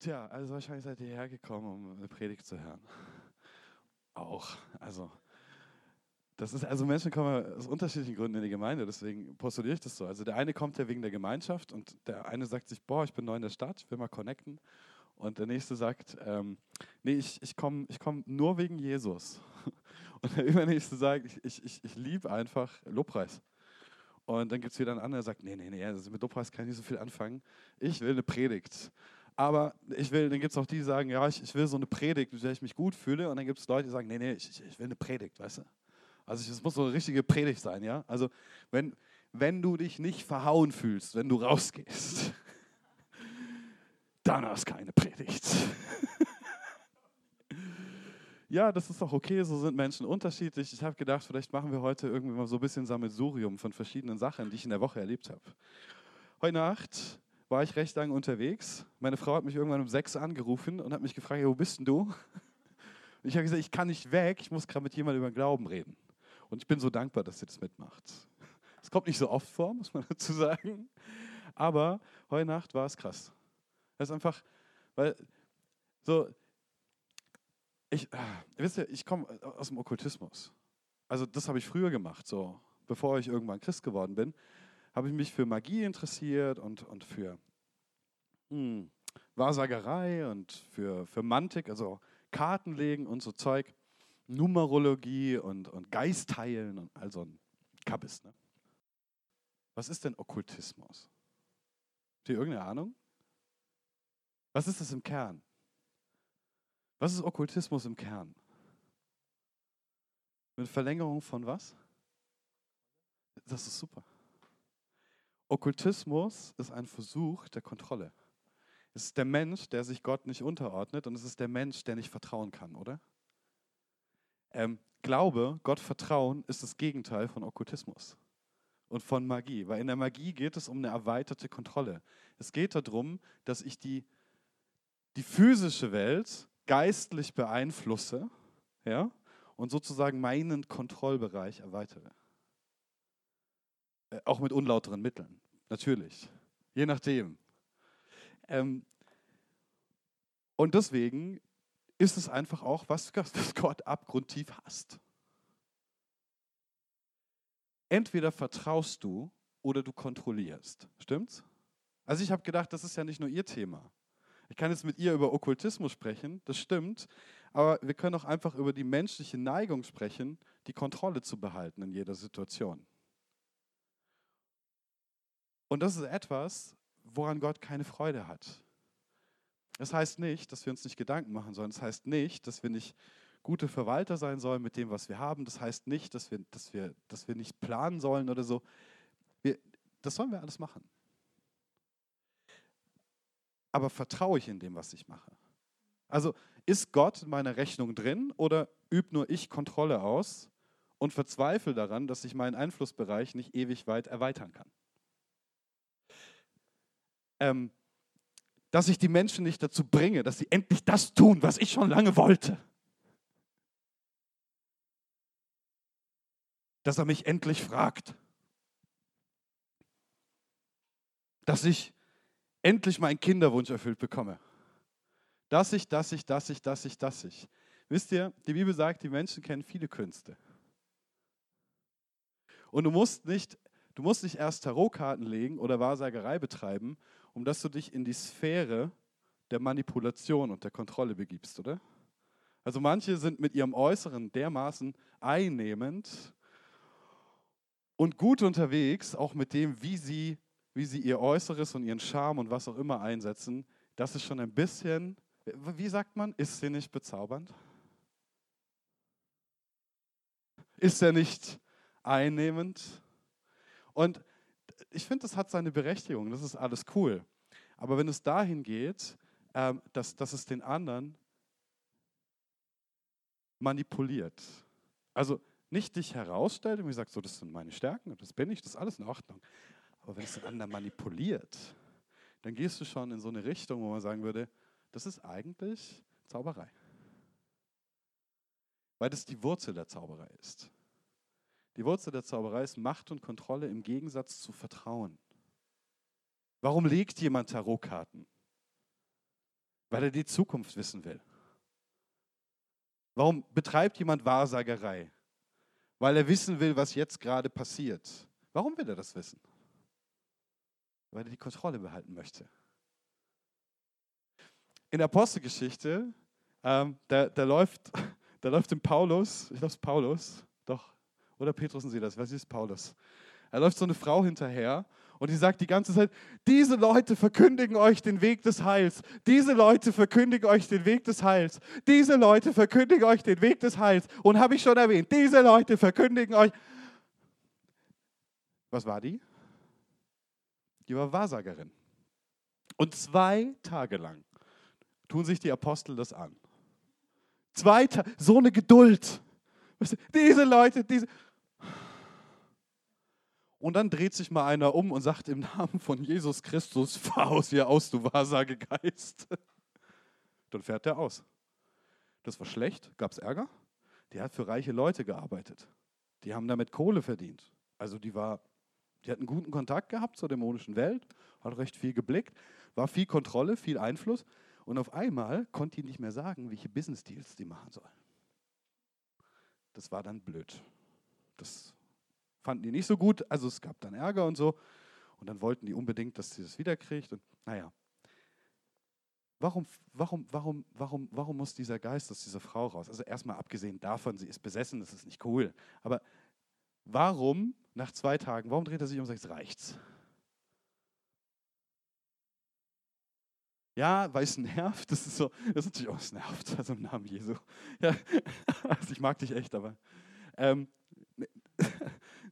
Tja, also wahrscheinlich seid ihr hergekommen, um eine Predigt zu hören. Auch. Also, das ist, also Menschen kommen aus unterschiedlichen Gründen in die Gemeinde, deswegen postuliere ich das so. Also der eine kommt ja wegen der Gemeinschaft und der eine sagt sich, boah, ich bin neu in der Stadt, ich will mal connecten. Und der nächste sagt, ähm, nee, ich, ich komme ich komm nur wegen Jesus. Und der übernächste sagt, ich, ich, ich, liebe einfach Lobpreis. Und dann gibt es wieder einen anderen, der sagt, nee, nee, nee, also mit Lobpreis kann ich nicht so viel anfangen. Ich will eine Predigt. Aber ich will, dann gibt es auch die, die sagen, ja, ich, ich will so eine Predigt, mit der ich mich gut fühle. Und dann gibt es Leute, die sagen, nee, nee, ich, ich will eine Predigt, weißt du? Also es muss so eine richtige Predigt sein, ja? Also wenn, wenn du dich nicht verhauen fühlst, wenn du rausgehst, dann hast keine Predigt. ja, das ist doch okay, so sind Menschen unterschiedlich. Ich habe gedacht, vielleicht machen wir heute irgendwie mal so ein bisschen Sammelsurium von verschiedenen Sachen, die ich in der Woche erlebt habe. Heute Nacht war ich recht lange unterwegs. Meine Frau hat mich irgendwann um sechs angerufen und hat mich gefragt, wo bist denn du? Und ich habe gesagt, ich kann nicht weg, ich muss gerade mit jemandem über Glauben reden. Und ich bin so dankbar, dass sie das mitmacht. Es kommt nicht so oft vor, muss man dazu sagen. Aber heute Nacht war es krass. Das ist einfach, weil so, ich, ah, wisst ihr, ich komme aus dem Okkultismus. Also das habe ich früher gemacht, so bevor ich irgendwann Christ geworden bin, habe ich mich für Magie interessiert und, und für hm, Wahrsagerei und für, für Mantik, also Kartenlegen und so Zeug, Numerologie und, und Geistheilen und all so ein Kappes. Ne? Was ist denn Okkultismus? Habt ihr irgendeine Ahnung? Was ist das im Kern? Was ist Okkultismus im Kern? Mit Verlängerung von was? Das ist super. Okkultismus ist ein Versuch der Kontrolle. Es ist der Mensch, der sich Gott nicht unterordnet und es ist der Mensch, der nicht vertrauen kann, oder? Ähm, Glaube, Gott vertrauen, ist das Gegenteil von Okkultismus und von Magie, weil in der Magie geht es um eine erweiterte Kontrolle. Es geht darum, dass ich die die physische Welt geistlich beeinflusse ja, und sozusagen meinen Kontrollbereich erweitere. Äh, auch mit unlauteren Mitteln, natürlich, je nachdem. Ähm, und deswegen ist es einfach auch was, Gott abgrundtief hasst. Entweder vertraust du oder du kontrollierst. Stimmt's? Also ich habe gedacht, das ist ja nicht nur ihr Thema. Ich kann jetzt mit ihr über Okkultismus sprechen, das stimmt, aber wir können auch einfach über die menschliche Neigung sprechen, die Kontrolle zu behalten in jeder Situation. Und das ist etwas, woran Gott keine Freude hat. Das heißt nicht, dass wir uns nicht Gedanken machen sollen. Das heißt nicht, dass wir nicht gute Verwalter sein sollen mit dem, was wir haben. Das heißt nicht, dass wir, dass wir, dass wir nicht planen sollen oder so. Wir, das sollen wir alles machen aber vertraue ich in dem, was ich mache? Also ist Gott in meiner Rechnung drin oder übt nur ich Kontrolle aus und verzweifle daran, dass ich meinen Einflussbereich nicht ewig weit erweitern kann? Ähm, dass ich die Menschen nicht dazu bringe, dass sie endlich das tun, was ich schon lange wollte. Dass er mich endlich fragt. Dass ich endlich meinen Kinderwunsch erfüllt bekomme. Dass ich, dass ich, dass ich, dass ich, dass ich. Wisst ihr, die Bibel sagt, die Menschen kennen viele Künste. Und du musst nicht, du musst nicht erst Tarotkarten legen oder Wahrsagerei betreiben, um dass du dich in die Sphäre der Manipulation und der Kontrolle begibst, oder? Also manche sind mit ihrem Äußeren dermaßen einnehmend und gut unterwegs, auch mit dem, wie sie wie sie ihr Äußeres und ihren Charme und was auch immer einsetzen, das ist schon ein bisschen, wie sagt man, ist sie nicht bezaubernd? Ist er nicht einnehmend? Und ich finde, das hat seine Berechtigung, das ist alles cool. Aber wenn es dahin geht, ähm, dass, dass es den anderen manipuliert, also nicht dich herausstellt und sagt, so, das sind meine Stärken und das bin ich, das ist alles in Ordnung. Aber wenn es den anderen manipuliert, dann gehst du schon in so eine Richtung, wo man sagen würde, das ist eigentlich Zauberei. Weil das die Wurzel der Zauberei ist. Die Wurzel der Zauberei ist Macht und Kontrolle im Gegensatz zu Vertrauen. Warum legt jemand Tarotkarten? Weil er die Zukunft wissen will. Warum betreibt jemand Wahrsagerei? Weil er wissen will, was jetzt gerade passiert. Warum will er das wissen? Weil er die Kontrolle behalten möchte. In der Apostelgeschichte, ähm, da, da, läuft, da läuft im Paulus, ich glaube es Paulus, oder Petrus und Sie das, was ist Paulus? Er läuft so eine Frau hinterher und die sagt die ganze Zeit, diese Leute verkündigen euch den Weg des Heils. Diese Leute verkündigen euch den Weg des Heils. Diese Leute verkündigen euch den Weg des Heils. Und habe ich schon erwähnt, diese Leute verkündigen euch. Was war die? Die war Wahrsagerin. Und zwei Tage lang tun sich die Apostel das an. Zwei Tage, so eine Geduld. Diese Leute, diese. Und dann dreht sich mal einer um und sagt im Namen von Jesus Christus, fahr aus hier aus, du Wahrsagegeist. Dann fährt der aus. Das war schlecht, gab es Ärger. Die hat für reiche Leute gearbeitet. Die haben damit Kohle verdient. Also die war, die hat einen guten Kontakt gehabt zur dämonischen Welt, hat recht viel geblickt, war viel Kontrolle, viel Einfluss. Und auf einmal konnte die nicht mehr sagen, welche Business Deals die machen soll. Das war dann blöd. Das fanden die nicht so gut, also es gab dann Ärger und so. Und dann wollten die unbedingt, dass sie das wiederkriegt. Und naja, warum, warum, warum, warum, warum muss dieser Geist aus dieser Frau raus? Also erstmal abgesehen davon, sie ist besessen, das ist nicht cool. Aber warum nach zwei Tagen, warum dreht er sich um und sagt, reicht's? Ja, weil es nervt. Das ist so, das ist natürlich auch, es nervt, also im Namen Jesu. Ja, also ich mag dich echt, aber ähm,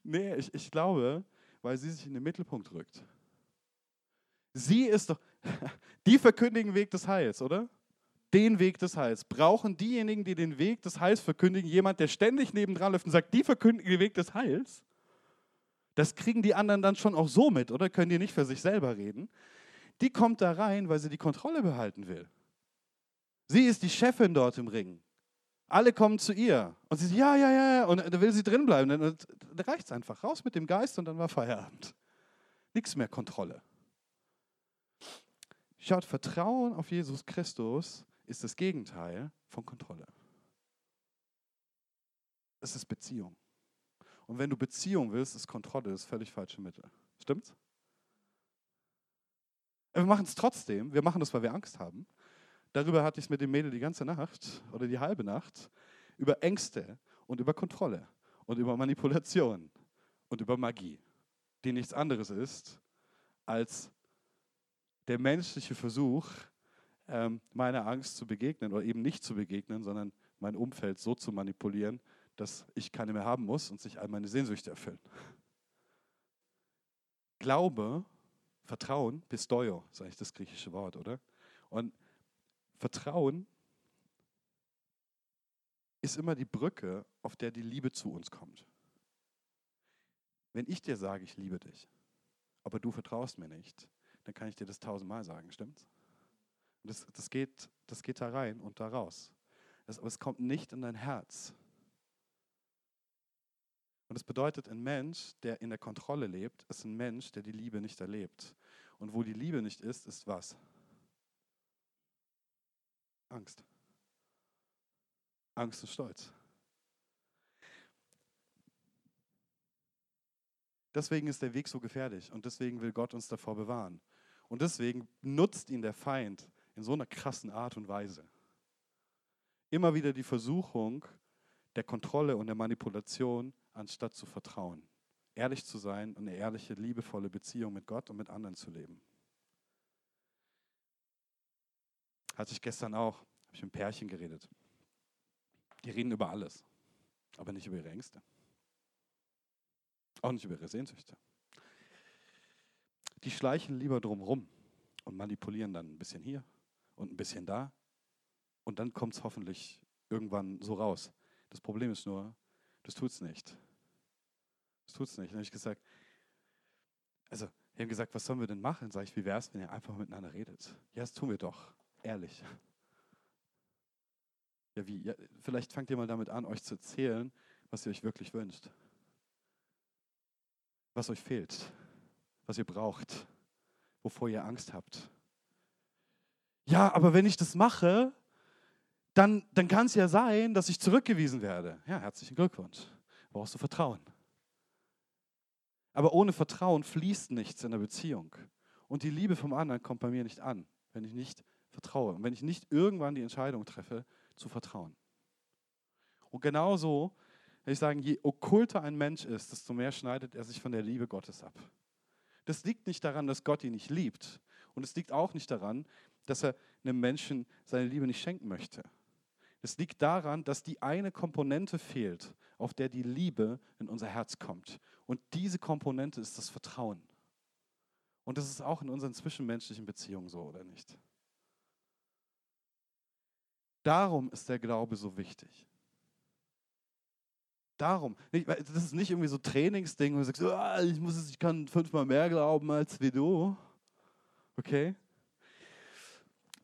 Nee, ich, ich glaube, weil sie sich in den Mittelpunkt rückt. Sie ist doch, die verkündigen Weg des Heils, oder? Den Weg des Heils. Brauchen diejenigen, die den Weg des Heils verkündigen, jemand, der ständig nebendran läuft und sagt, die verkündigen den Weg des Heils? Das kriegen die anderen dann schon auch so mit, oder? Können die nicht für sich selber reden? Die kommt da rein, weil sie die Kontrolle behalten will. Sie ist die Chefin dort im Ring. Alle kommen zu ihr und sie sagt, ja, ja, ja, und da will sie drin bleiben. Da reicht es einfach. Raus mit dem Geist und dann war Feierabend. Nichts mehr Kontrolle. Schaut, Vertrauen auf Jesus Christus ist das Gegenteil von Kontrolle. Es ist Beziehung. Und wenn du Beziehung willst, ist Kontrolle das völlig falsche Mittel. Stimmt's? Wir machen es trotzdem. Wir machen das, weil wir Angst haben. Darüber hatte ich es mit dem Mädel die ganze Nacht oder die halbe Nacht. Über Ängste und über Kontrolle und über Manipulation und über Magie, die nichts anderes ist als der menschliche Versuch, ähm, meiner Angst zu begegnen oder eben nicht zu begegnen, sondern mein Umfeld so zu manipulieren, dass ich keine mehr haben muss und sich all meine Sehnsüchte erfüllen. Glaube, Vertrauen, Pistoio, ist eigentlich das griechische Wort, oder? Und Vertrauen ist immer die Brücke, auf der die Liebe zu uns kommt. Wenn ich dir sage, ich liebe dich, aber du vertraust mir nicht, dann kann ich dir das tausendmal sagen, stimmt's? Das, das, geht, das geht da rein und da raus. Das, aber es kommt nicht in dein Herz. Und das bedeutet, ein Mensch, der in der Kontrolle lebt, ist ein Mensch, der die Liebe nicht erlebt. Und wo die Liebe nicht ist, ist was? Angst. Angst und Stolz. Deswegen ist der Weg so gefährlich und deswegen will Gott uns davor bewahren. Und deswegen nutzt ihn der Feind in so einer krassen Art und Weise. Immer wieder die Versuchung der Kontrolle und der Manipulation, anstatt zu vertrauen. Ehrlich zu sein und eine ehrliche, liebevolle Beziehung mit Gott und mit anderen zu leben. Hatte ich gestern auch, habe ich mit Pärchen geredet. Die reden über alles, aber nicht über ihre Ängste. Auch nicht über ihre Sehnsüchte. Die schleichen lieber drumherum und manipulieren dann ein bisschen hier und ein bisschen da. Und dann kommt es hoffentlich irgendwann so raus. Das Problem ist nur, das tut es nicht. Das tut es nicht. Dann habe ich gesagt, also, wir haben gesagt, was sollen wir denn machen? Sag ich, wie wäre es, wenn ihr einfach miteinander redet? Ja, das tun wir doch. Ehrlich. Ja, wie? Ja, vielleicht fangt ihr mal damit an, euch zu erzählen, was ihr euch wirklich wünscht. Was euch fehlt, was ihr braucht, wovor ihr Angst habt. Ja, aber wenn ich das mache, dann, dann kann es ja sein, dass ich zurückgewiesen werde. Ja, herzlichen Glückwunsch. Brauchst du Vertrauen. Aber ohne Vertrauen fließt nichts in der Beziehung. Und die Liebe vom anderen kommt bei mir nicht an, wenn ich nicht vertraue und wenn ich nicht irgendwann die Entscheidung treffe, zu vertrauen. Und genauso, wenn ich sage, je okkulter ein Mensch ist, desto mehr schneidet er sich von der Liebe Gottes ab. Das liegt nicht daran, dass Gott ihn nicht liebt. Und es liegt auch nicht daran, dass er einem Menschen seine Liebe nicht schenken möchte. Es liegt daran, dass die eine Komponente fehlt, auf der die Liebe in unser Herz kommt. Und diese Komponente ist das Vertrauen. Und das ist auch in unseren zwischenmenschlichen Beziehungen so, oder nicht? Darum ist der Glaube so wichtig. Darum. Das ist nicht irgendwie so Trainingsding, wo du sagst, oh, ich, muss, ich kann fünfmal mehr glauben als wie du. Okay?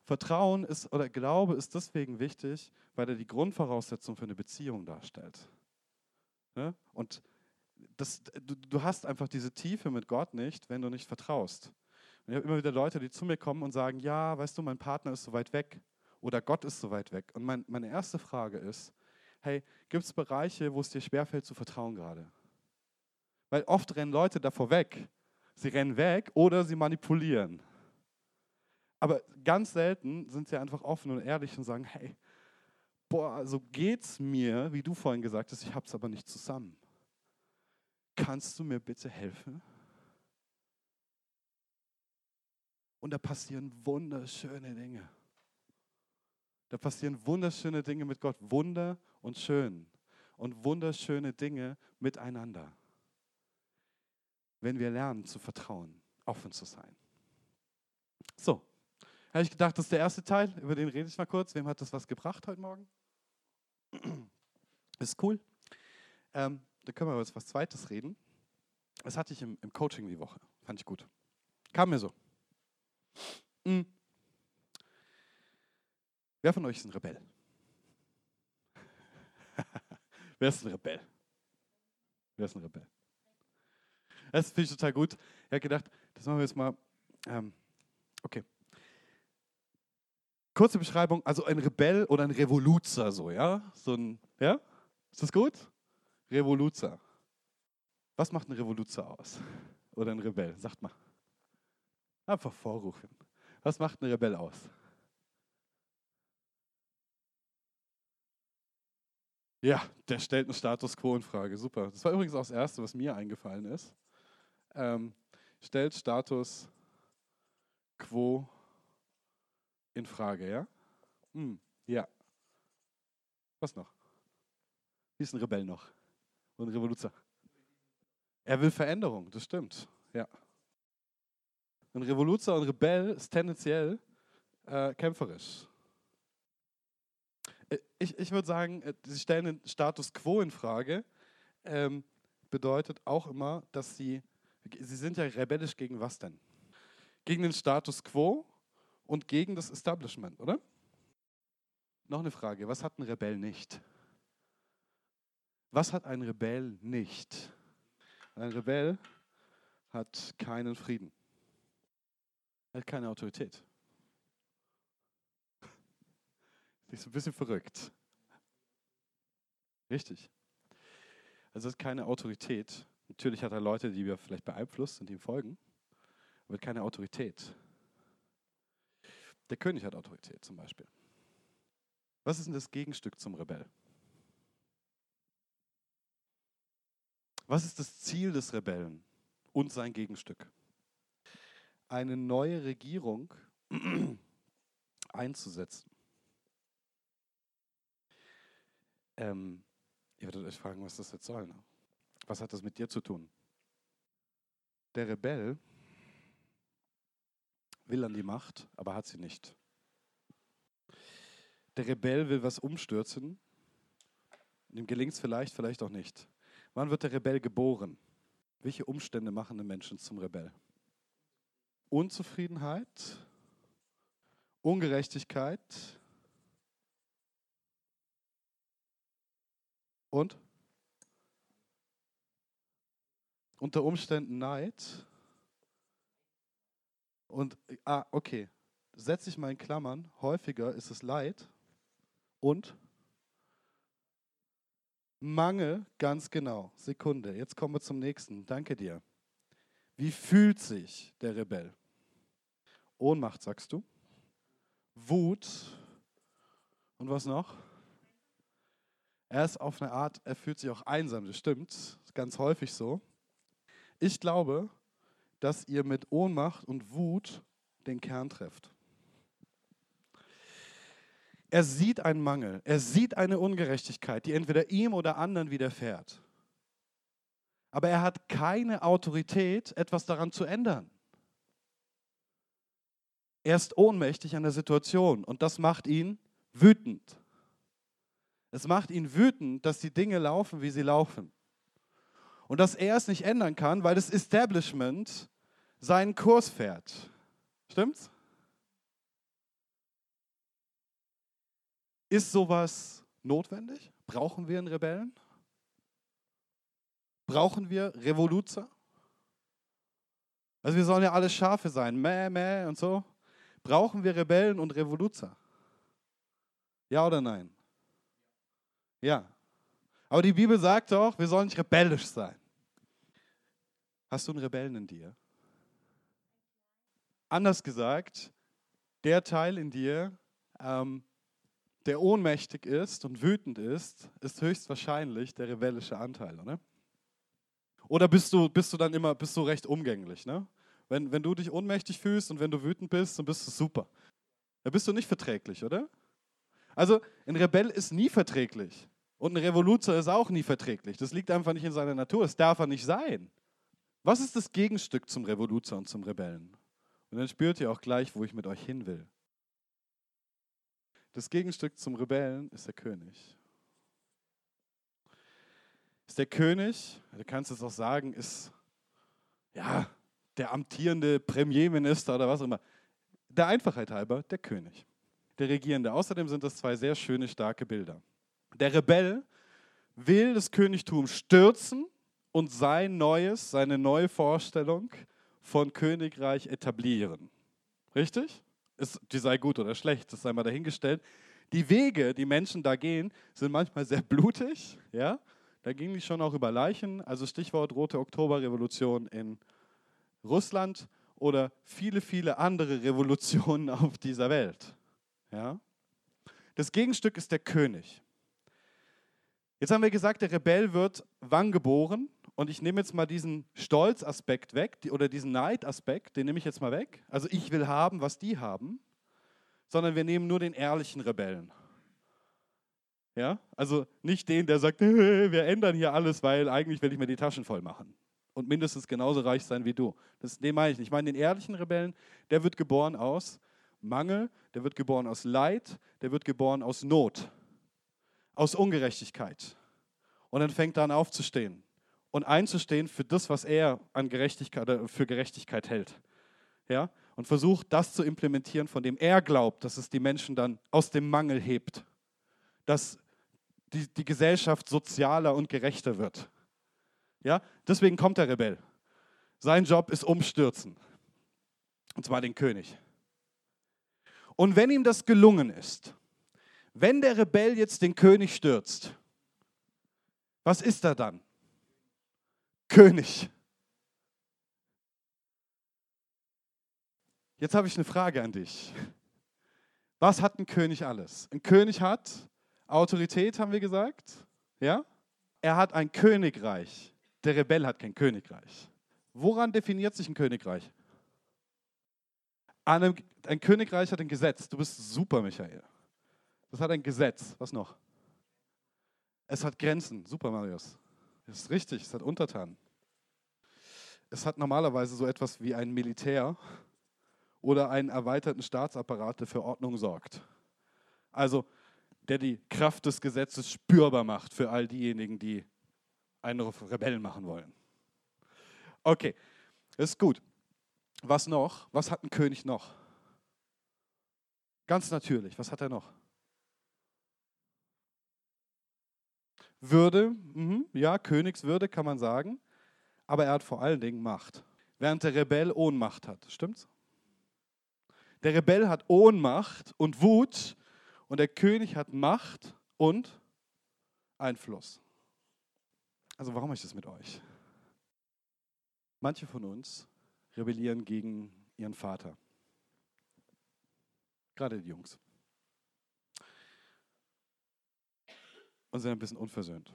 Vertrauen ist oder Glaube ist deswegen wichtig, weil er die Grundvoraussetzung für eine Beziehung darstellt. Und das, du, du, hast einfach diese Tiefe mit Gott nicht, wenn du nicht vertraust. Und ich habe immer wieder Leute, die zu mir kommen und sagen, ja, weißt du, mein Partner ist so weit weg oder Gott ist so weit weg. Und mein, meine erste Frage ist, hey, gibt es Bereiche, wo es dir schwerfällt zu vertrauen gerade? Weil oft rennen Leute davor weg. Sie rennen weg oder sie manipulieren. Aber ganz selten sind sie einfach offen und ehrlich und sagen, hey, boah, so geht's mir, wie du vorhin gesagt hast, ich hab's aber nicht zusammen. Kannst du mir bitte helfen? Und da passieren wunderschöne Dinge. Da passieren wunderschöne Dinge mit Gott, Wunder und schön und wunderschöne Dinge miteinander. Wenn wir lernen zu vertrauen, offen zu sein. So, habe ich gedacht, das ist der erste Teil, über den rede ich mal kurz. Wem hat das was gebracht heute Morgen? Ist cool. Ähm, da können wir über was Zweites reden. Das hatte ich im, im Coaching die Woche. Fand ich gut. Kam mir so. Mhm. Wer von euch ist ein Rebell? Wer ist ein Rebell? Wer ist ein Rebell? Das finde ich total gut. Ich habe gedacht, das machen wir jetzt mal. Ähm, okay. Kurze Beschreibung, also ein Rebell oder ein Revoluzer, so, ja? So ein, ja? Ist das gut? Revoluzer. Was macht ein Revoluzer aus? Oder ein Rebell? Sagt mal. Einfach vorrufen. Was macht ein Rebell aus? Ja, der stellt einen Status quo in Frage. Super. Das war übrigens auch das Erste, was mir eingefallen ist. Ähm, stellt Status quo in Frage, ja? Hm, ja. Was noch? Wie ist ein Rebell noch? Und ein Revoluzer? Er will Veränderung, das stimmt. Ja. Ein Revoluzer und Rebell ist tendenziell äh, kämpferisch. Äh, ich, ich würde sagen, äh, sie stellen den Status quo in Frage, ähm, bedeutet auch immer, dass sie, sie sind ja rebellisch gegen was denn? Gegen den Status quo und gegen das Establishment, oder? Noch eine Frage, was hat ein Rebell nicht? Was hat ein Rebell nicht? Ein Rebell hat keinen Frieden. Er hat keine Autorität. Ist ein bisschen verrückt. Richtig. Also es ist keine Autorität. Natürlich hat er Leute, die wir vielleicht beeinflusst und ihm folgen, aber keine Autorität. Der König hat Autorität zum Beispiel. Was ist denn das Gegenstück zum Rebell? Was ist das Ziel des Rebellen und sein Gegenstück? Eine neue Regierung einzusetzen. Ähm, ihr werdet euch fragen, was das jetzt soll. Ne? Was hat das mit dir zu tun? Der Rebell will an die Macht, aber hat sie nicht. Der Rebell will was umstürzen. Dem gelingt es vielleicht, vielleicht auch nicht. Wann wird der Rebell geboren? Welche Umstände machen den Menschen zum Rebell? Unzufriedenheit, Ungerechtigkeit, Und? Unter Umständen Neid. Und, ah, okay. setze ich mal in Klammern, häufiger ist es Leid und Mangel, ganz genau. Sekunde, jetzt kommen wir zum nächsten. Danke dir. Wie fühlt sich der Rebell? Ohnmacht, sagst du? Wut und was noch? Er ist auf eine Art, er fühlt sich auch einsam, das stimmt, ganz häufig so. Ich glaube, dass ihr mit Ohnmacht und Wut den Kern trefft. Er sieht einen Mangel, er sieht eine Ungerechtigkeit, die entweder ihm oder anderen widerfährt. Aber er hat keine Autorität, etwas daran zu ändern. Er ist ohnmächtig an der Situation und das macht ihn wütend. Es macht ihn wütend, dass die Dinge laufen, wie sie laufen. Und dass er es nicht ändern kann, weil das Establishment seinen Kurs fährt. Stimmt's? Ist sowas notwendig? Brauchen wir einen Rebellen? Brauchen wir Revoluzer? Also wir sollen ja alle Schafe sein, mäh, mäh und so. Brauchen wir Rebellen und Revoluzer? Ja oder nein? Ja. Aber die Bibel sagt doch, wir sollen nicht rebellisch sein. Hast du einen Rebellen in dir? Anders gesagt, der Teil in dir, ähm, der ohnmächtig ist und wütend ist, ist höchstwahrscheinlich der rebellische Anteil, oder? Oder bist du, bist du dann immer, bist du recht umgänglich, ne? Wenn, wenn du dich ohnmächtig fühlst und wenn du wütend bist, dann bist du super. Da bist du nicht verträglich, oder? Also ein Rebell ist nie verträglich. Und ein Revoluzer ist auch nie verträglich. Das liegt einfach nicht in seiner Natur. Das darf er nicht sein. Was ist das Gegenstück zum Revoluzer und zum Rebellen? Und dann spürt ihr auch gleich, wo ich mit euch hin will. Das Gegenstück zum Rebellen ist der König. Ist der König, du kannst es auch sagen, ist ja der amtierende Premierminister oder was auch immer. Der Einfachheit halber der König, der Regierende. Außerdem sind das zwei sehr schöne, starke Bilder. Der Rebell will das Königtum stürzen und sein neues, seine neue Vorstellung von Königreich etablieren. Richtig? ist, die sei gut oder schlecht, das sei mal dahingestellt. Die Wege, die Menschen da gehen, sind manchmal sehr blutig. Ja? Da gingen die schon auch über Leichen. Also Stichwort Rote Oktoberrevolution in Russland oder viele, viele andere Revolutionen auf dieser Welt. Ja? Das Gegenstück ist der König. Jetzt haben wir gesagt, der Rebell wird wann geboren? Und ich nehme jetzt mal diesen Stolzaspekt weg oder diesen Neidaspekt, den nehme ich jetzt mal weg. Also ich will haben, was die haben, sondern wir nehmen nur den ehrlichen Rebellen. Ja, also nicht den, der sagt, wir ändern hier alles, weil eigentlich will ich mir die Taschen voll machen und mindestens genauso reich sein wie du. Das, den meine ich nicht. Ich meine den ehrlichen Rebellen, der wird geboren aus Mangel, der wird geboren aus Leid, der wird geboren aus Not, aus Ungerechtigkeit. Und dann fängt er an aufzustehen und einzustehen für das, was er an Gerechtigkeit für Gerechtigkeit hält. Ja? Und versucht, das zu implementieren, von dem er glaubt, dass es die Menschen dann aus dem Mangel hebt. Dass die, die Gesellschaft sozialer und gerechter wird. Ja? Deswegen kommt der Rebell. Sein Job ist umstürzen. Und zwar den König. Und wenn ihm das gelungen ist, wenn der Rebell jetzt den König stürzt, was ist er dann? König. Jetzt habe ich eine Frage an dich. Was hat ein König alles? Ein König hat Autorität, haben wir gesagt. Ja? Er hat ein Königreich. Der Rebell hat kein Königreich. Woran definiert sich ein Königreich? Ein Königreich hat ein Gesetz. Du bist super, Michael. Das hat ein Gesetz. Was noch? Es hat Grenzen. Super, Marius. Das ist richtig, es hat Untertanen. Es hat normalerweise so etwas wie ein Militär oder einen erweiterten Staatsapparat, der für Ordnung sorgt. Also der die Kraft des Gesetzes spürbar macht für all diejenigen, die einen Rebellen machen wollen. Okay, ist gut. Was noch? Was hat ein König noch? Ganz natürlich, was hat er noch? Würde, mhm, ja, Königswürde kann man sagen, aber er hat vor allen Dingen Macht. Während der Rebell Ohnmacht hat, stimmt's? Der Rebell hat Ohnmacht und Wut und der König hat Macht und Einfluss. Also warum mache ich das mit euch? Manche von uns rebellieren gegen ihren Vater. Gerade die Jungs. Und sind ein bisschen unversöhnt.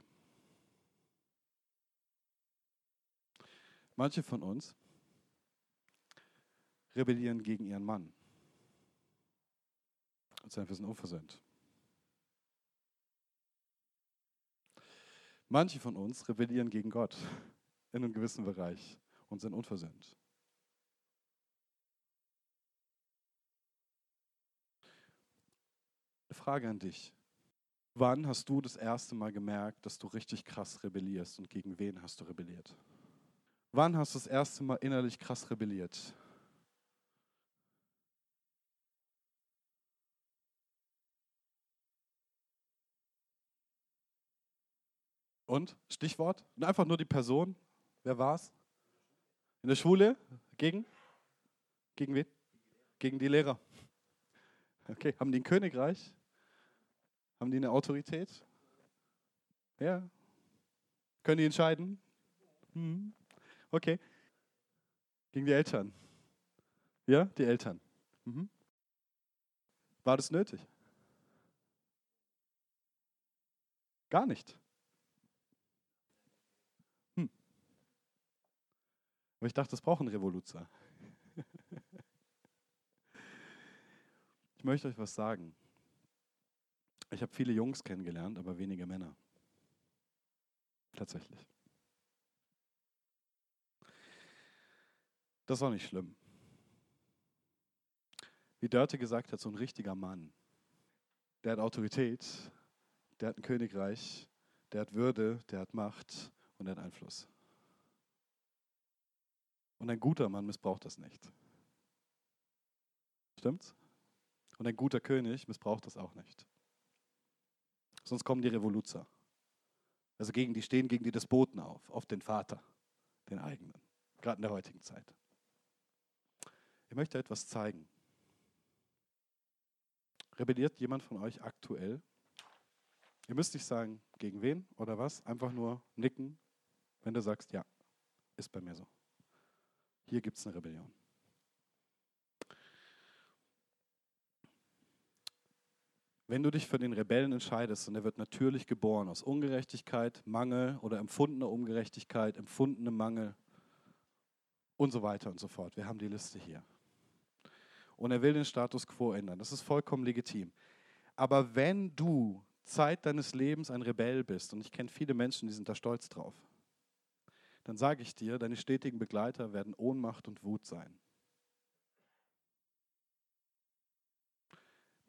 Manche von uns rebellieren gegen ihren Mann und sind ein bisschen unversöhnt. Manche von uns rebellieren gegen Gott in einem gewissen Bereich und sind unversöhnt. Eine Frage an dich. Wann hast du das erste Mal gemerkt, dass du richtig krass rebellierst und gegen wen hast du rebelliert? Wann hast du das erste Mal innerlich krass rebelliert? Und? Stichwort? Einfach nur die Person. Wer war's? In der Schule? Gegen? Gegen wen? Gegen die Lehrer. Okay, haben die ein Königreich? Haben die eine Autorität? Ja. Können die entscheiden? Hm. Okay. Gegen die Eltern? Ja, die Eltern. Mhm. War das nötig? Gar nicht. Hm. Aber ich dachte, das braucht ein Revoluzer. ich möchte euch was sagen. Ich habe viele Jungs kennengelernt, aber wenige Männer. Tatsächlich. Das war nicht schlimm. Wie Dörte gesagt hat, so ein richtiger Mann, der hat Autorität, der hat ein Königreich, der hat Würde, der hat Macht und der hat Einfluss. Und ein guter Mann missbraucht das nicht. Stimmt's? Und ein guter König missbraucht das auch nicht. Sonst kommen die Revoluzer. Also gegen die stehen gegen die Despoten auf, auf den Vater, den eigenen, gerade in der heutigen Zeit. Ich möchte etwas zeigen. Rebelliert jemand von euch aktuell? Ihr müsst nicht sagen, gegen wen oder was, einfach nur nicken, wenn du sagst, ja, ist bei mir so. Hier gibt es eine Rebellion. Wenn du dich für den Rebellen entscheidest und er wird natürlich geboren aus Ungerechtigkeit, Mangel oder empfundener Ungerechtigkeit, empfundenem Mangel und so weiter und so fort. Wir haben die Liste hier und er will den Status quo ändern. Das ist vollkommen legitim. Aber wenn du Zeit deines Lebens ein Rebell bist, und ich kenne viele Menschen, die sind da stolz drauf, dann sage ich dir, deine stetigen Begleiter werden Ohnmacht und Wut sein.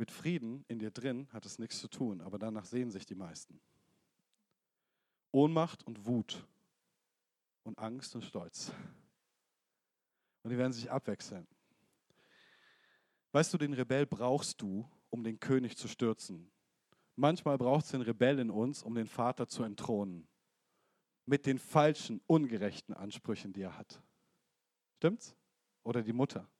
Mit Frieden in dir drin hat es nichts zu tun, aber danach sehen sich die meisten. Ohnmacht und Wut und Angst und Stolz. Und die werden sich abwechseln. Weißt du, den Rebell brauchst du, um den König zu stürzen. Manchmal braucht es den Rebell in uns, um den Vater zu entthronen. Mit den falschen, ungerechten Ansprüchen, die er hat. Stimmt's? Oder die Mutter.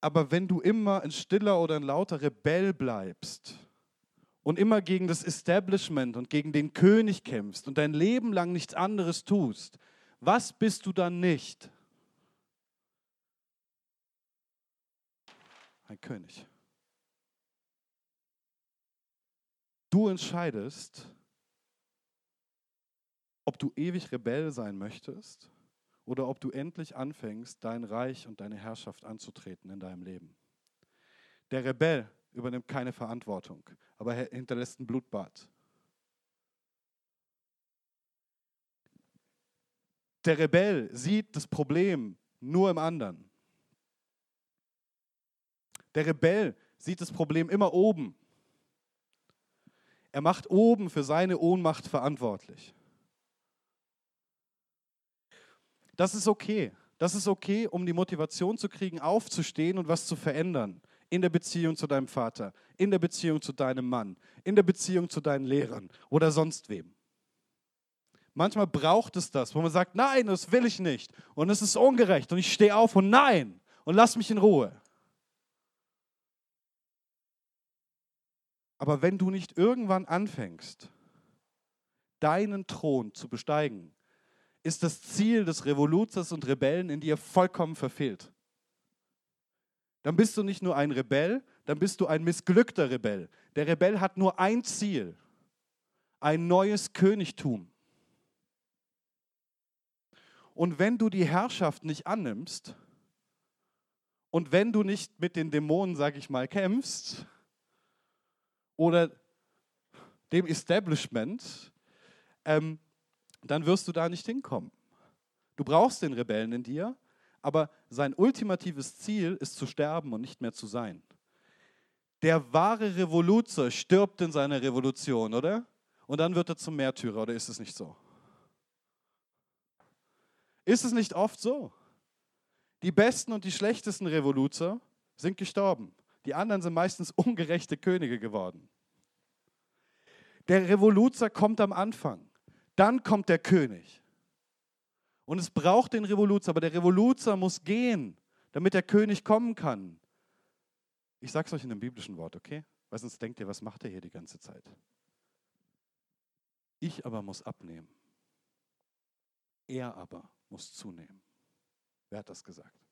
Aber wenn du immer ein stiller oder ein lauter Rebell bleibst und immer gegen das Establishment und gegen den König kämpfst und dein Leben lang nichts anderes tust, was bist du dann nicht? ein König. Du entscheidest, ob du ewig Rebell sein möchtest oder ob du endlich anfängst, dein Reich und deine Herrschaft anzutreten in deinem Leben. Der Rebell übernimmt keine Verantwortung, aber er hinterlässt ein Blutbad. Der Rebell sieht das Problem nur im anderen. Der Rebell sieht das Problem immer oben. Er macht oben für seine Ohnmacht verantwortlich. Das ist okay. Das ist okay, um die Motivation zu kriegen, aufzustehen und was zu verändern. In der Beziehung zu deinem Vater, in der Beziehung zu deinem Mann, in der Beziehung zu deinen Lehrern oder sonst wem. Manchmal braucht es das, wo man sagt, nein, das will ich nicht. Und es ist ungerecht. Und ich stehe auf und nein. Und lass mich in Ruhe. Aber wenn du nicht irgendwann anfängst, deinen Thron zu besteigen, ist das Ziel des Revoluzers und Rebellen in dir vollkommen verfehlt. Dann bist du nicht nur ein Rebell, dann bist du ein missglückter Rebell. Der Rebell hat nur ein Ziel, ein neues Königtum. Und wenn du die Herrschaft nicht annimmst und wenn du nicht mit den Dämonen, sag ich mal, kämpfst oder dem Establishment, ähm, dann wirst du da nicht hinkommen. Du brauchst den Rebellen in dir, aber sein ultimatives Ziel ist zu sterben und nicht mehr zu sein. Der wahre Revoluzer stirbt in seiner Revolution, oder? Und dann wird er zum Märtyrer, oder ist es nicht so? Ist es nicht oft so? Die besten und die schlechtesten Revoluzer sind gestorben. Die anderen sind meistens ungerechte Könige geworden. Der Revoluzer kommt am Anfang. Dann kommt der König. Und es braucht den Revoluzer, aber der Revoluzer muss gehen, damit der König kommen kann. Ich sage es euch in einem biblischen Wort, okay? Weil sonst denkt ihr, was macht er hier die ganze Zeit? Ich aber muss abnehmen. Er aber muss zunehmen. Wer hat das gesagt?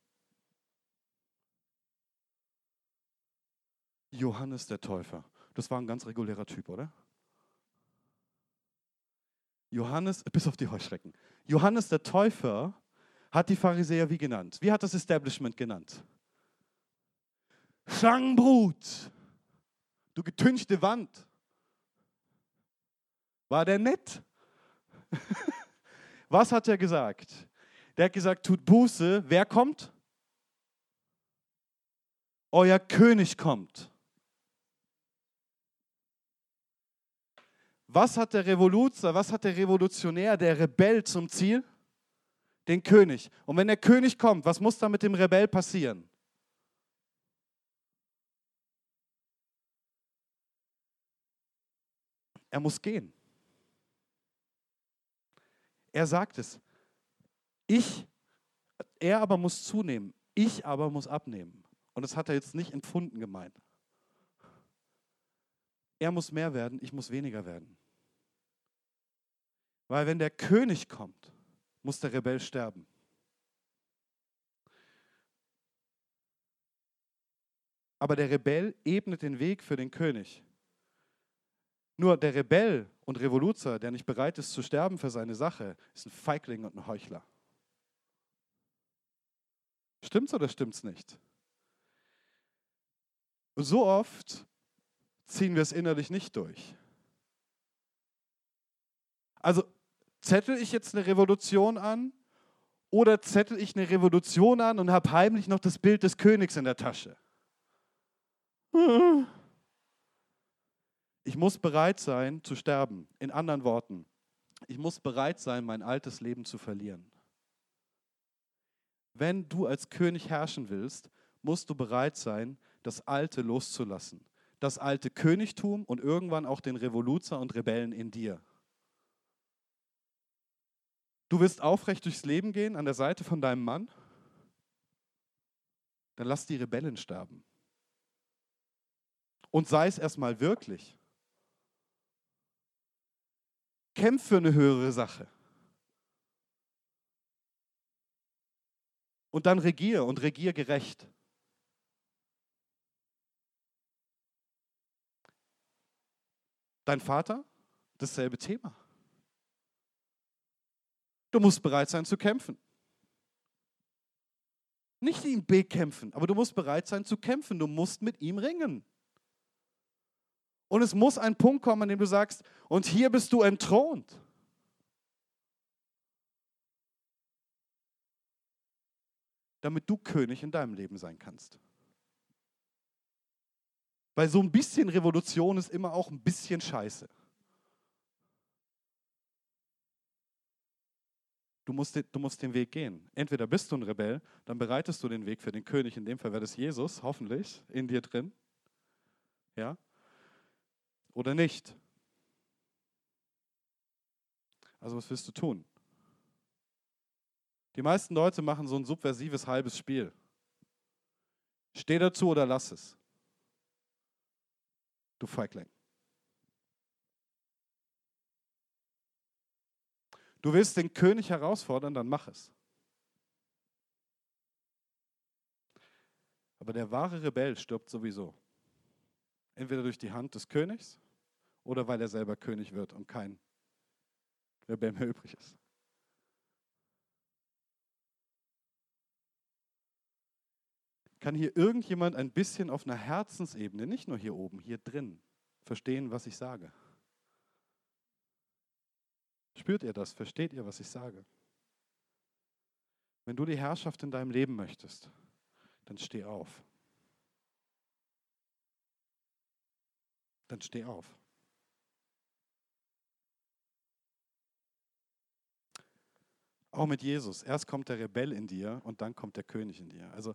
Johannes der Täufer. Das war ein ganz regulärer Typ, oder? Johannes, bis auf die Heuschrecken. Johannes der Täufer hat die Pharisäer wie genannt? Wie hat das Establishment genannt? Schlangenbrut, du getünchte Wand. War der nett? Was hat er gesagt? Der hat gesagt, tut Buße. Wer kommt? Euer König kommt. Was hat der Revoluzer, was hat der Revolutionär, der Rebell zum Ziel? Den König. Und wenn der König kommt, was muss da mit dem Rebell passieren? Er muss gehen. Er sagt es. Ich, er aber muss zunehmen. Ich aber muss abnehmen. Und das hat er jetzt nicht empfunden gemeint. Er muss mehr werden, ich muss weniger werden. Weil wenn der König kommt, muss der Rebell sterben. Aber der Rebell ebnet den Weg für den König. Nur der Rebell und Revoluzer, der nicht bereit ist zu sterben für seine Sache, ist ein Feigling und ein Heuchler. Stimmt's oder stimmt's nicht? Und so oft ziehen wir es innerlich nicht durch. Also zettel ich jetzt eine Revolution an oder zettel ich eine Revolution an und habe heimlich noch das Bild des Königs in der Tasche? Ich muss bereit sein zu sterben. In anderen Worten, ich muss bereit sein, mein altes Leben zu verlieren. Wenn du als König herrschen willst, musst du bereit sein, das Alte loszulassen das alte Königtum und irgendwann auch den Revoluzer und Rebellen in dir. Du willst aufrecht durchs Leben gehen an der Seite von deinem Mann? Dann lass die Rebellen sterben. Und sei es erstmal wirklich. Kämpf für eine höhere Sache. Und dann regier und regier gerecht. Dein Vater, dasselbe Thema. Du musst bereit sein zu kämpfen. Nicht ihn bekämpfen, aber du musst bereit sein zu kämpfen. Du musst mit ihm ringen. Und es muss ein Punkt kommen, an dem du sagst, und hier bist du entthront. Damit du König in deinem Leben sein kannst. Weil so ein bisschen Revolution ist immer auch ein bisschen scheiße. Du musst, den, du musst den Weg gehen. Entweder bist du ein Rebell, dann bereitest du den Weg für den König. In dem Fall wäre das Jesus, hoffentlich, in dir drin. Ja? Oder nicht. Also was willst du tun? Die meisten Leute machen so ein subversives halbes Spiel. Steh dazu oder lass es. Du Feigling. Du willst den König herausfordern, dann mach es. Aber der wahre Rebell stirbt sowieso. Entweder durch die Hand des Königs oder weil er selber König wird und kein Rebell mehr übrig ist. Kann hier irgendjemand ein bisschen auf einer Herzensebene, nicht nur hier oben, hier drin, verstehen, was ich sage? Spürt ihr das? Versteht ihr, was ich sage? Wenn du die Herrschaft in deinem Leben möchtest, dann steh auf. Dann steh auf. Auch mit Jesus. Erst kommt der Rebell in dir und dann kommt der König in dir. Also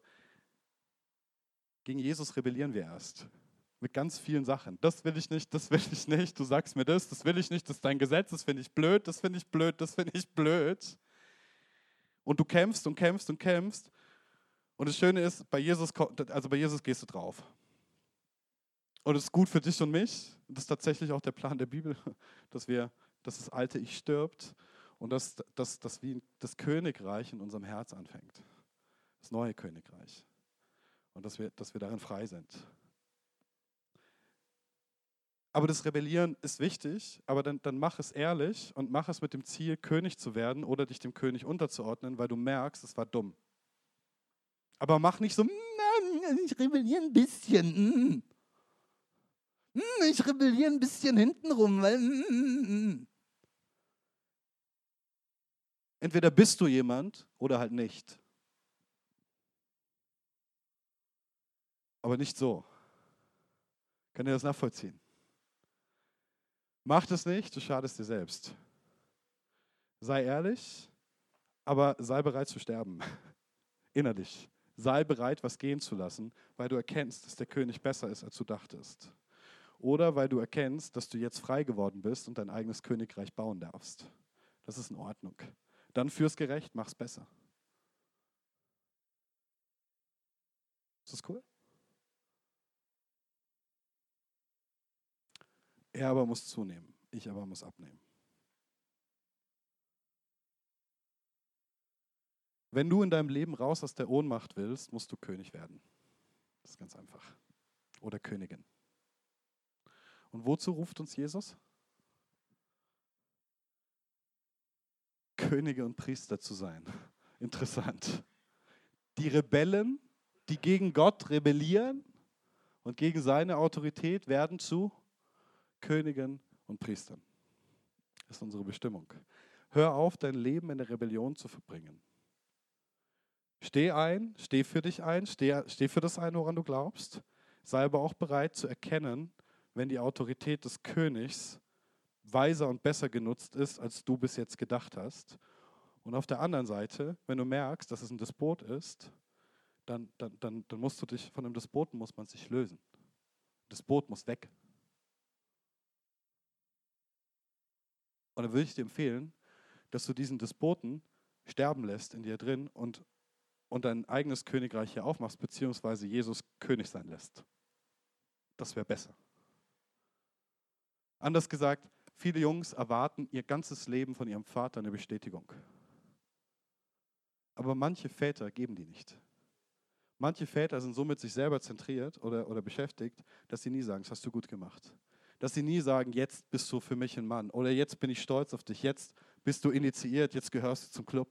gegen Jesus rebellieren wir erst. Mit ganz vielen Sachen. Das will ich nicht, das will ich nicht. Du sagst mir das, das will ich nicht, das ist dein Gesetz, das finde ich blöd, das finde ich blöd, das finde ich blöd. Und du kämpfst und kämpfst und kämpfst. Und das Schöne ist, bei Jesus, also bei Jesus gehst du drauf. Und es ist gut für dich und mich. Das ist tatsächlich auch der Plan der Bibel, dass wir, dass das alte Ich stirbt und dass, dass, dass wie das Königreich in unserem Herz anfängt. Das neue Königreich. Und dass wir, dass wir darin frei sind. Aber das Rebellieren ist wichtig, aber dann, dann mach es ehrlich und mach es mit dem Ziel, König zu werden oder dich dem König unterzuordnen, weil du merkst, es war dumm. Aber mach nicht so, ich rebelliere ein bisschen. Ich rebelliere ein bisschen hintenrum, weil. Entweder bist du jemand oder halt nicht. Aber nicht so. Könnt ihr das nachvollziehen? Mach das nicht, du schadest dir selbst. Sei ehrlich, aber sei bereit zu sterben. Innerlich. Sei bereit, was gehen zu lassen, weil du erkennst, dass der König besser ist, als du dachtest. Oder weil du erkennst, dass du jetzt frei geworden bist und dein eigenes Königreich bauen darfst. Das ist in Ordnung. Dann führ's gerecht, mach's besser. Ist das cool? Er aber muss zunehmen, ich aber muss abnehmen. Wenn du in deinem Leben raus aus der Ohnmacht willst, musst du König werden. Das ist ganz einfach. Oder Königin. Und wozu ruft uns Jesus? Könige und Priester zu sein. Interessant. Die Rebellen, die gegen Gott rebellieren und gegen seine Autorität, werden zu Königen und Priestern. Das ist unsere Bestimmung. Hör auf, dein Leben in der Rebellion zu verbringen. Steh ein, steh für dich ein, steh, steh für das ein, woran du glaubst. Sei aber auch bereit zu erkennen, wenn die Autorität des Königs weiser und besser genutzt ist, als du bis jetzt gedacht hast. Und auf der anderen Seite, wenn du merkst, dass es ein Despot ist, dann, dann, dann, dann musst du dich, von einem Despoten muss man sich lösen. Das Boot muss weg. Und dann würde ich dir empfehlen, dass du diesen Despoten sterben lässt in dir drin und, und dein eigenes Königreich hier aufmachst, beziehungsweise Jesus König sein lässt. Das wäre besser. Anders gesagt, viele Jungs erwarten ihr ganzes Leben von ihrem Vater eine Bestätigung. Aber manche Väter geben die nicht. Manche Väter sind so mit sich selber zentriert oder, oder beschäftigt, dass sie nie sagen, das hast du gut gemacht dass sie nie sagen, jetzt bist du für mich ein Mann oder jetzt bin ich stolz auf dich, jetzt bist du initiiert, jetzt gehörst du zum Club.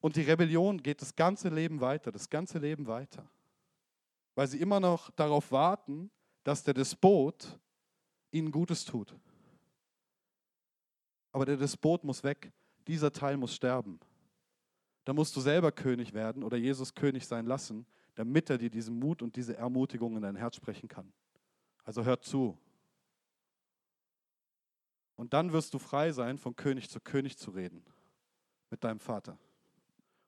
Und die Rebellion geht das ganze Leben weiter, das ganze Leben weiter, weil sie immer noch darauf warten, dass der Despot ihnen Gutes tut. Aber der Despot muss weg, dieser Teil muss sterben. Da musst du selber König werden oder Jesus König sein lassen, damit er dir diesen Mut und diese Ermutigung in dein Herz sprechen kann. Also hör zu. Und dann wirst du frei sein, von König zu König zu reden mit deinem Vater.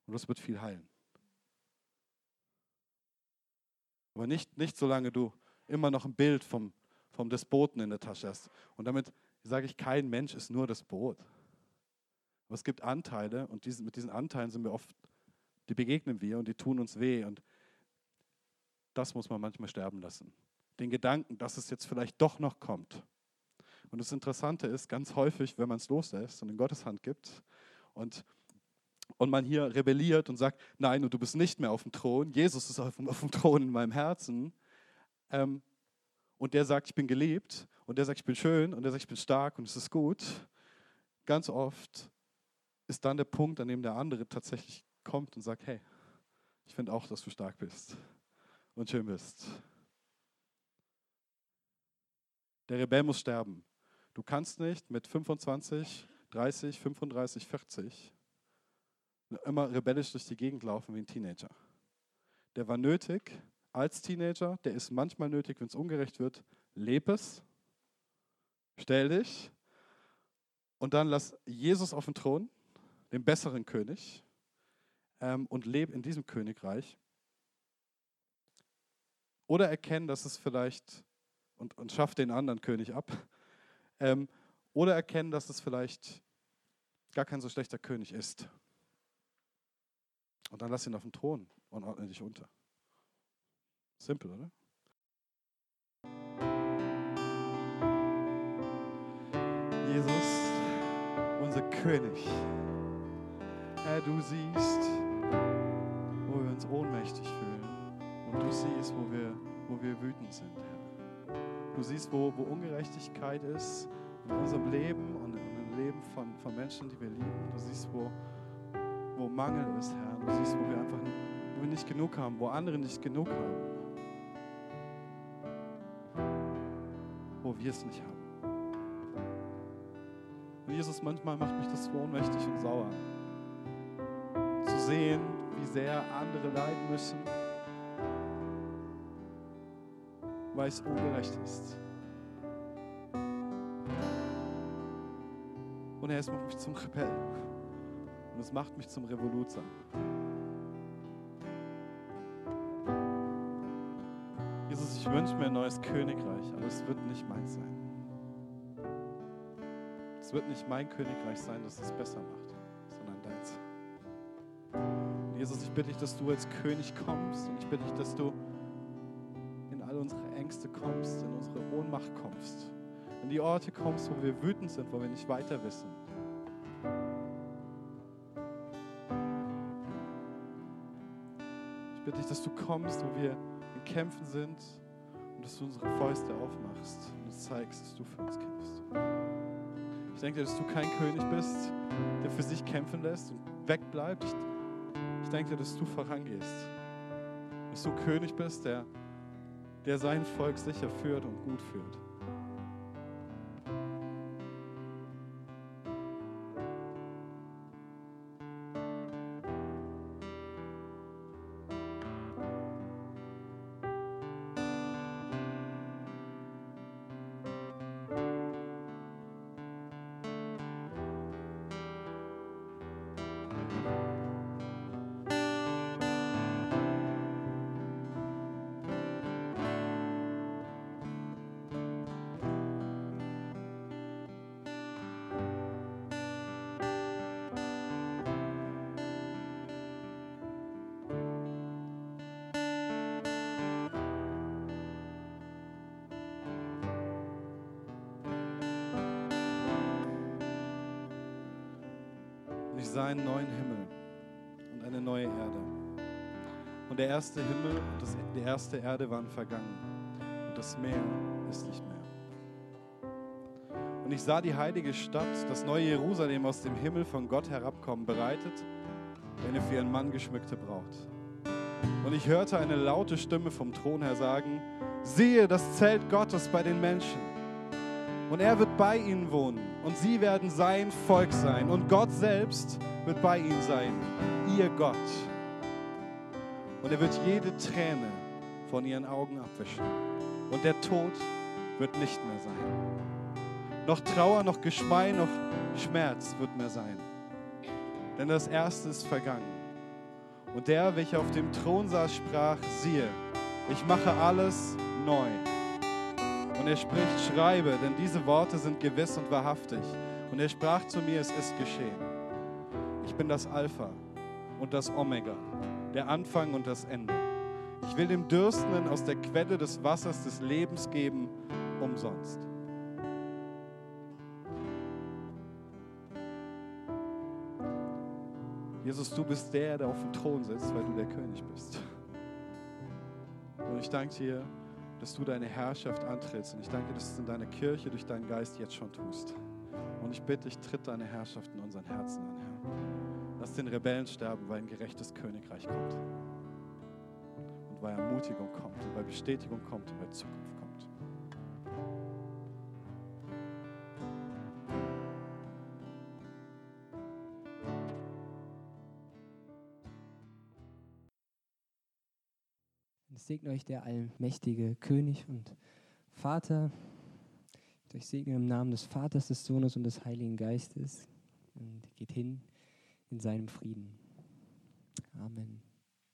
Und das wird viel heilen. Aber nicht, nicht solange du immer noch ein Bild vom, vom Despoten in der Tasche hast. Und damit sage ich, kein Mensch ist nur das Brot. Aber es gibt Anteile und diesen, mit diesen Anteilen sind wir oft, die begegnen wir und die tun uns weh. Und das muss man manchmal sterben lassen. Den Gedanken, dass es jetzt vielleicht doch noch kommt. Und das Interessante ist, ganz häufig, wenn man es loslässt und in Gottes Hand gibt und, und man hier rebelliert und sagt, nein, und du bist nicht mehr auf dem Thron, Jesus ist auf, auf dem Thron in meinem Herzen, ähm, und der sagt, ich bin geliebt, und der sagt, ich bin schön, und der sagt, ich bin stark und es ist gut, ganz oft ist dann der Punkt, an dem der andere tatsächlich kommt und sagt, hey, ich finde auch, dass du stark bist und schön bist. Der Rebell muss sterben. Du kannst nicht mit 25, 30, 35, 40 immer rebellisch durch die Gegend laufen wie ein Teenager. Der war nötig als Teenager, der ist manchmal nötig, wenn es ungerecht wird. Leb es, stell dich und dann lass Jesus auf den Thron, den besseren König, ähm, und leb in diesem Königreich. Oder erkennen, dass es vielleicht, und, und schaff den anderen König ab, ähm, oder erkennen, dass es vielleicht gar kein so schlechter König ist. Und dann lass ihn auf den Thron und ordne dich unter. Simpel, oder? Jesus, unser König. Herr, du siehst, wo wir uns ohnmächtig fühlen. Und du siehst, wo wir, wo wir wütend sind, Herr. Du siehst, wo, wo Ungerechtigkeit ist in unserem Leben und im Leben von, von Menschen, die wir lieben. Du siehst, wo, wo Mangel ist, Herr. Du siehst, wo wir einfach wo wir nicht genug haben, wo andere nicht genug haben. Wo wir es nicht haben. Und Jesus, manchmal macht mich das so ohnmächtig und sauer. Zu sehen, wie sehr andere leiden müssen, weil es ungerecht ist. Und er, macht mich zum Rebell. Und es macht mich zum Revoluzer. Jesus, ich wünsche mir ein neues Königreich, aber es wird nicht meins sein. Es wird nicht mein Königreich sein, das es besser macht, sondern deins. Und Jesus, ich bitte dich, dass du als König kommst und ich bitte dich, dass du Ängste kommst, in unsere Ohnmacht kommst, in die Orte kommst, wo wir wütend sind, wo wir nicht weiter wissen. Ich bitte dich, dass du kommst, wo wir in Kämpfen sind und dass du unsere Fäuste aufmachst und uns zeigst, dass du für uns kämpfst. Ich denke, dass du kein König bist, der für sich kämpfen lässt und wegbleibt. Ich, denke, dass du vorangehst. Dass du König bist, der, der sein Volk sicher führt und gut führt. Und ich sah einen neuen Himmel und eine neue Erde. Und der erste Himmel und das, die erste Erde waren vergangen. Und das Meer ist nicht mehr. Und ich sah die heilige Stadt, das neue Jerusalem aus dem Himmel von Gott herabkommen, bereitet, eine für ihren Mann geschmückte Braut. Und ich hörte eine laute Stimme vom Thron her sagen, siehe das Zelt Gottes bei den Menschen. Und er wird bei ihnen wohnen und sie werden sein Volk sein. Und Gott selbst wird bei ihnen sein, ihr Gott. Und er wird jede Träne von ihren Augen abwischen. Und der Tod wird nicht mehr sein. Noch Trauer, noch Geschmei, noch Schmerz wird mehr sein. Denn das Erste ist vergangen. Und der, welcher auf dem Thron saß, sprach, siehe, ich mache alles neu. Und er spricht, schreibe, denn diese Worte sind gewiss und wahrhaftig. Und er sprach zu mir, es ist geschehen. Ich bin das Alpha und das Omega, der Anfang und das Ende. Ich will dem Dürstenden aus der Quelle des Wassers des Lebens geben, umsonst. Jesus, du bist der, der auf dem Thron sitzt, weil du der König bist. Und ich danke dir, dass du deine Herrschaft antrittst. Und ich danke, dass du es in deiner Kirche durch deinen Geist jetzt schon tust. Und ich bitte dich, tritt deine Herrschaft in unseren Herzen an, Herr. Lass den Rebellen sterben, weil ein gerechtes Königreich kommt. Und weil Ermutigung kommt und weil Bestätigung kommt und weil Zukunft Segne euch der allmächtige König und Vater. Ich segne im Namen des Vaters, des Sohnes und des Heiligen Geistes. Und geht hin in seinem Frieden. Amen.